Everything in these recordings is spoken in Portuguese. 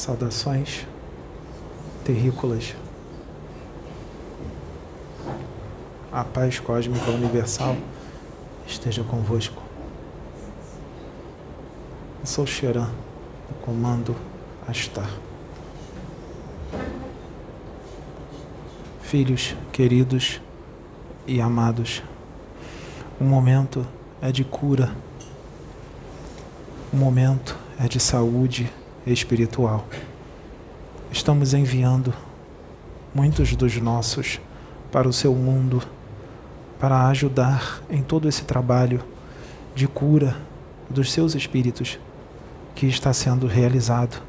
Saudações terrícolas. A paz cósmica universal esteja convosco. Eu sou Xeran, do comando Astar. Filhos queridos e amados, o momento é de cura, o momento é de saúde espiritual. Estamos enviando muitos dos nossos para o seu mundo para ajudar em todo esse trabalho de cura dos seus espíritos que está sendo realizado,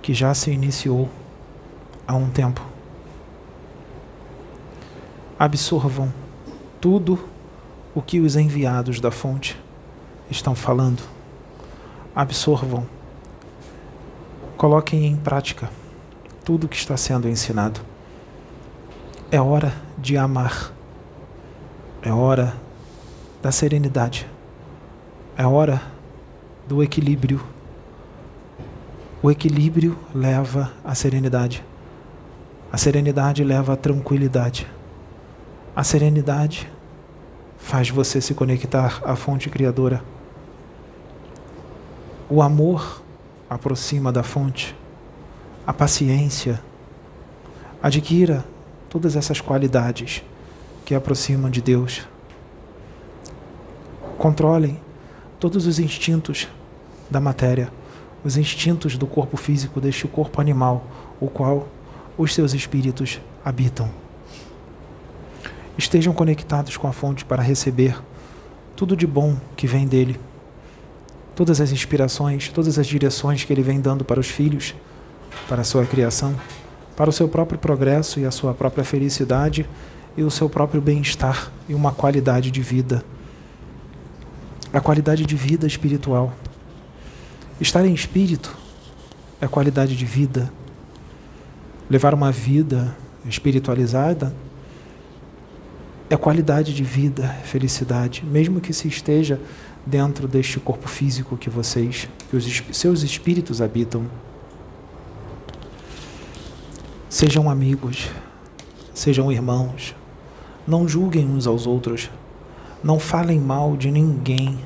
que já se iniciou há um tempo. Absorvam tudo o que os enviados da fonte estão falando. Absorvam Coloquem em prática tudo o que está sendo ensinado. É hora de amar. É hora da serenidade. É hora do equilíbrio. O equilíbrio leva à serenidade. A serenidade leva à tranquilidade. A serenidade faz você se conectar à fonte criadora. O amor aproxima da fonte. A paciência. Adquira todas essas qualidades que aproximam de Deus. Controlem todos os instintos da matéria, os instintos do corpo físico deste corpo animal, o qual os seus espíritos habitam. Estejam conectados com a fonte para receber tudo de bom que vem dele todas as inspirações, todas as direções que ele vem dando para os filhos, para a sua criação, para o seu próprio progresso e a sua própria felicidade e o seu próprio bem-estar e uma qualidade de vida. A qualidade de vida espiritual. Estar em espírito é qualidade de vida. Levar uma vida espiritualizada é qualidade de vida, felicidade, mesmo que se esteja dentro deste corpo físico que vocês, que os seus espíritos habitam. Sejam amigos, sejam irmãos, não julguem uns aos outros, não falem mal de ninguém,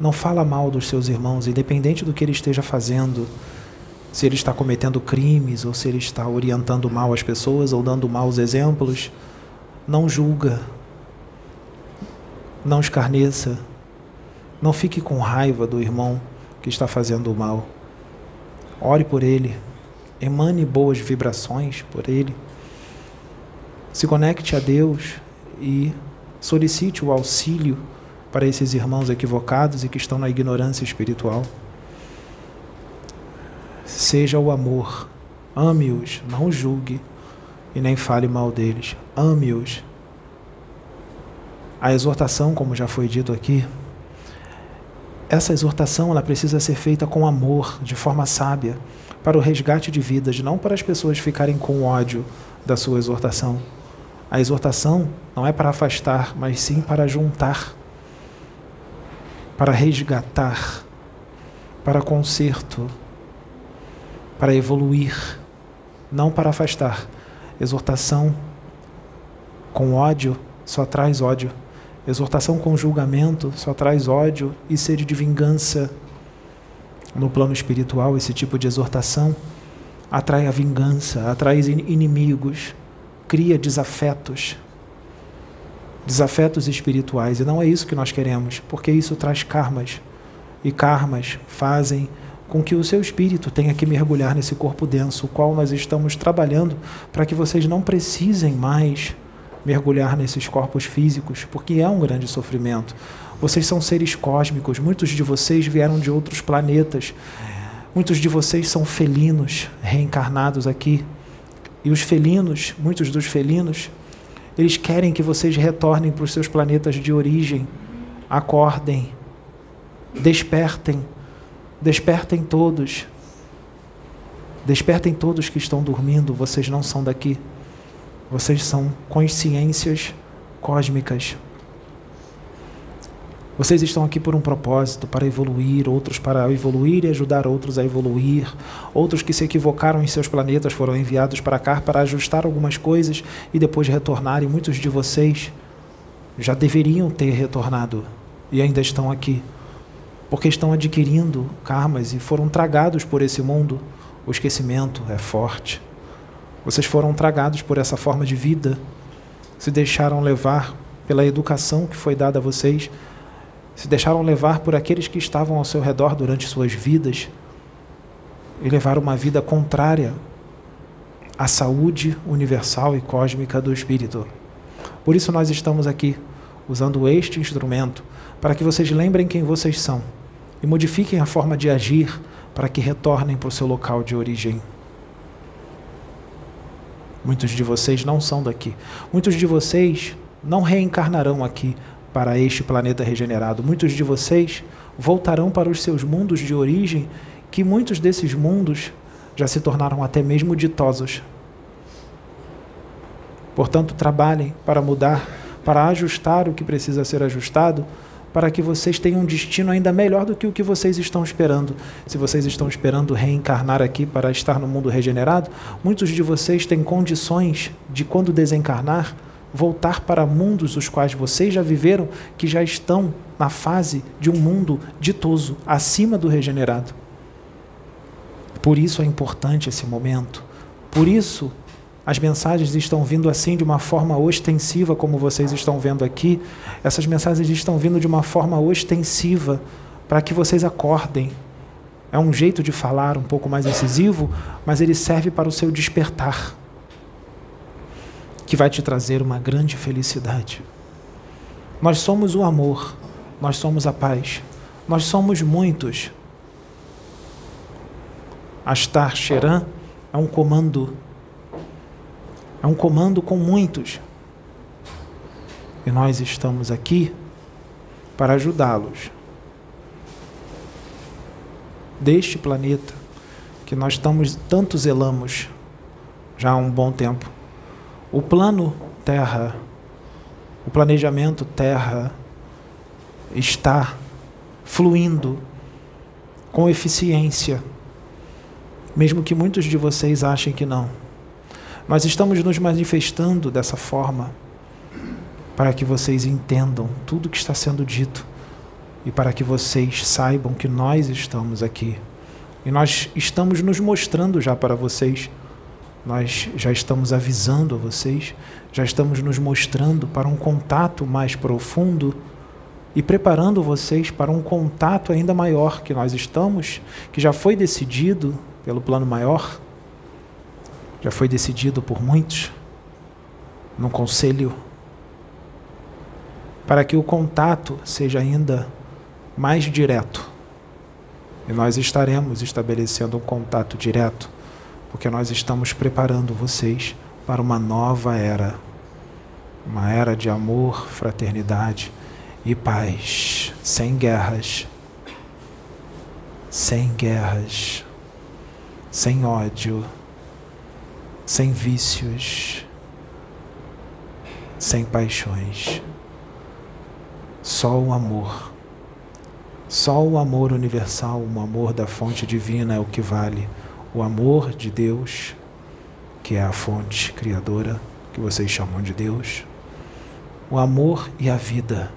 não fala mal dos seus irmãos, independente do que ele esteja fazendo, se ele está cometendo crimes ou se ele está orientando mal as pessoas ou dando maus exemplos, não julga, não escarneça, não fique com raiva do irmão que está fazendo o mal. Ore por ele. Emane boas vibrações por ele. Se conecte a Deus e solicite o auxílio para esses irmãos equivocados e que estão na ignorância espiritual. Seja o amor. Ame-os, não julgue e nem fale mal deles. Ame-os. A exortação, como já foi dito aqui, essa exortação ela precisa ser feita com amor, de forma sábia, para o resgate de vidas, não para as pessoas ficarem com ódio da sua exortação. A exortação não é para afastar, mas sim para juntar, para resgatar, para conserto, para evoluir, não para afastar. Exortação com ódio só traz ódio. Exortação com julgamento só traz ódio e sede de vingança. No plano espiritual, esse tipo de exortação atrai a vingança, atrai inimigos, cria desafetos, desafetos espirituais. E não é isso que nós queremos, porque isso traz karmas. E karmas fazem com que o seu espírito tenha que mergulhar nesse corpo denso, o qual nós estamos trabalhando para que vocês não precisem mais mergulhar nesses corpos físicos, porque é um grande sofrimento. Vocês são seres cósmicos, muitos de vocês vieram de outros planetas. Muitos de vocês são felinos reencarnados aqui. E os felinos, muitos dos felinos, eles querem que vocês retornem para os seus planetas de origem. Acordem, despertem, despertem todos. Despertem todos que estão dormindo, vocês não são daqui. Vocês são consciências cósmicas. Vocês estão aqui por um propósito, para evoluir, outros para evoluir e ajudar outros a evoluir. Outros que se equivocaram em seus planetas foram enviados para cá para ajustar algumas coisas e depois retornar. E muitos de vocês já deveriam ter retornado e ainda estão aqui, porque estão adquirindo karmas e foram tragados por esse mundo. O esquecimento é forte. Vocês foram tragados por essa forma de vida, se deixaram levar pela educação que foi dada a vocês se deixaram levar por aqueles que estavam ao seu redor durante suas vidas e levaram uma vida contrária à saúde universal e cósmica do espírito. Por isso nós estamos aqui usando este instrumento para que vocês lembrem quem vocês são e modifiquem a forma de agir para que retornem para o seu local de origem. Muitos de vocês não são daqui. Muitos de vocês não reencarnarão aqui, para este planeta regenerado. Muitos de vocês voltarão para os seus mundos de origem, que muitos desses mundos já se tornaram até mesmo ditosos. Portanto, trabalhem para mudar, para ajustar o que precisa ser ajustado, para que vocês tenham um destino ainda melhor do que o que vocês estão esperando. Se vocês estão esperando reencarnar aqui para estar no mundo regenerado, muitos de vocês têm condições de, quando desencarnar, voltar para mundos os quais vocês já viveram, que já estão na fase de um mundo ditoso, acima do regenerado. Por isso é importante esse momento. Por isso as mensagens estão vindo assim de uma forma ostensiva, como vocês estão vendo aqui. Essas mensagens estão vindo de uma forma ostensiva para que vocês acordem. É um jeito de falar um pouco mais incisivo, mas ele serve para o seu despertar que vai te trazer uma grande felicidade. Nós somos o amor, nós somos a paz, nós somos muitos. Astar Sheran é um comando, é um comando com muitos. E nós estamos aqui para ajudá-los. Deste planeta que nós estamos tanto zelamos já há um bom tempo o plano Terra, o planejamento Terra está fluindo com eficiência, mesmo que muitos de vocês achem que não. Nós estamos nos manifestando dessa forma para que vocês entendam tudo que está sendo dito e para que vocês saibam que nós estamos aqui. E nós estamos nos mostrando já para vocês nós já estamos avisando a vocês, já estamos nos mostrando para um contato mais profundo e preparando vocês para um contato ainda maior que nós estamos, que já foi decidido pelo plano maior, já foi decidido por muitos no conselho, para que o contato seja ainda mais direto. E nós estaremos estabelecendo um contato direto porque nós estamos preparando vocês para uma nova era uma era de amor, fraternidade e paz, sem guerras, sem guerras, sem ódio, sem vícios, sem paixões. Só o amor. Só o amor universal, o amor da fonte divina é o que vale o amor de Deus, que é a fonte criadora, que vocês chamam de Deus, o amor e a vida.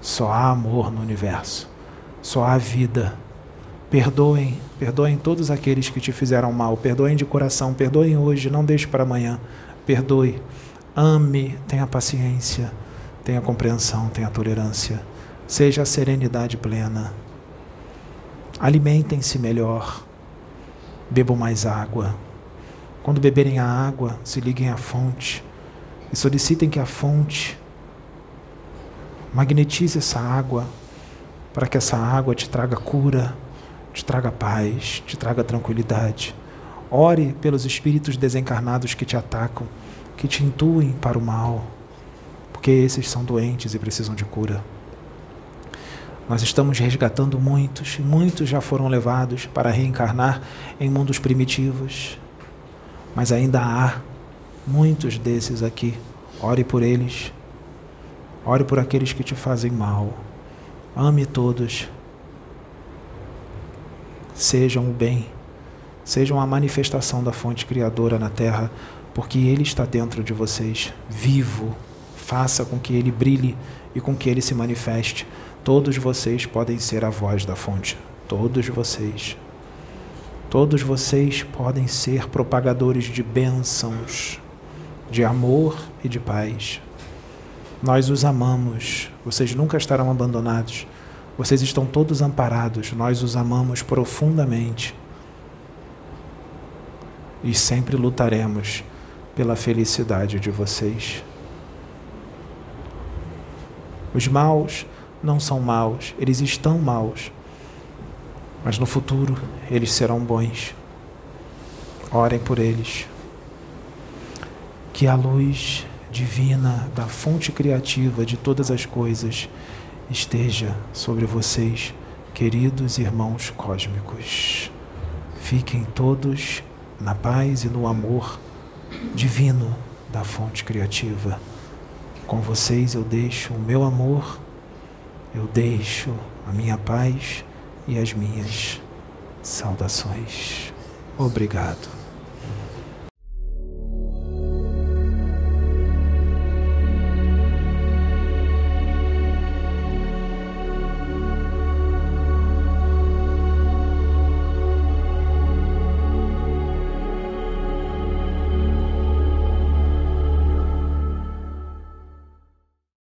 Só há amor no universo, só há vida. Perdoem, perdoem todos aqueles que te fizeram mal, perdoem de coração, perdoem hoje, não deixe para amanhã. Perdoe, ame, tenha paciência, tenha compreensão, tenha tolerância. Seja a serenidade plena. Alimentem-se melhor bebam mais água. Quando beberem a água, se liguem à fonte e solicitem que a fonte magnetize essa água para que essa água te traga cura, te traga paz, te traga tranquilidade. Ore pelos espíritos desencarnados que te atacam, que te intuem para o mal, porque esses são doentes e precisam de cura. Nós estamos resgatando muitos, muitos já foram levados para reencarnar em mundos primitivos, mas ainda há muitos desses aqui. Ore por eles, ore por aqueles que te fazem mal, Ame todos. Sejam o bem. Sejam a manifestação da fonte criadora na terra, porque Ele está dentro de vocês, vivo. Faça com que Ele brilhe e com que Ele se manifeste. Todos vocês podem ser a voz da fonte. Todos vocês. Todos vocês podem ser propagadores de bênçãos, de amor e de paz. Nós os amamos, vocês nunca estarão abandonados, vocês estão todos amparados, nós os amamos profundamente e sempre lutaremos pela felicidade de vocês. Os maus não são maus, eles estão maus, mas no futuro eles serão bons. Orem por eles. Que a luz divina da fonte criativa de todas as coisas esteja sobre vocês, queridos irmãos cósmicos. Fiquem todos na paz e no amor divino da fonte criativa. Com vocês eu deixo o meu amor, eu deixo a minha paz e as minhas saudações. Obrigado.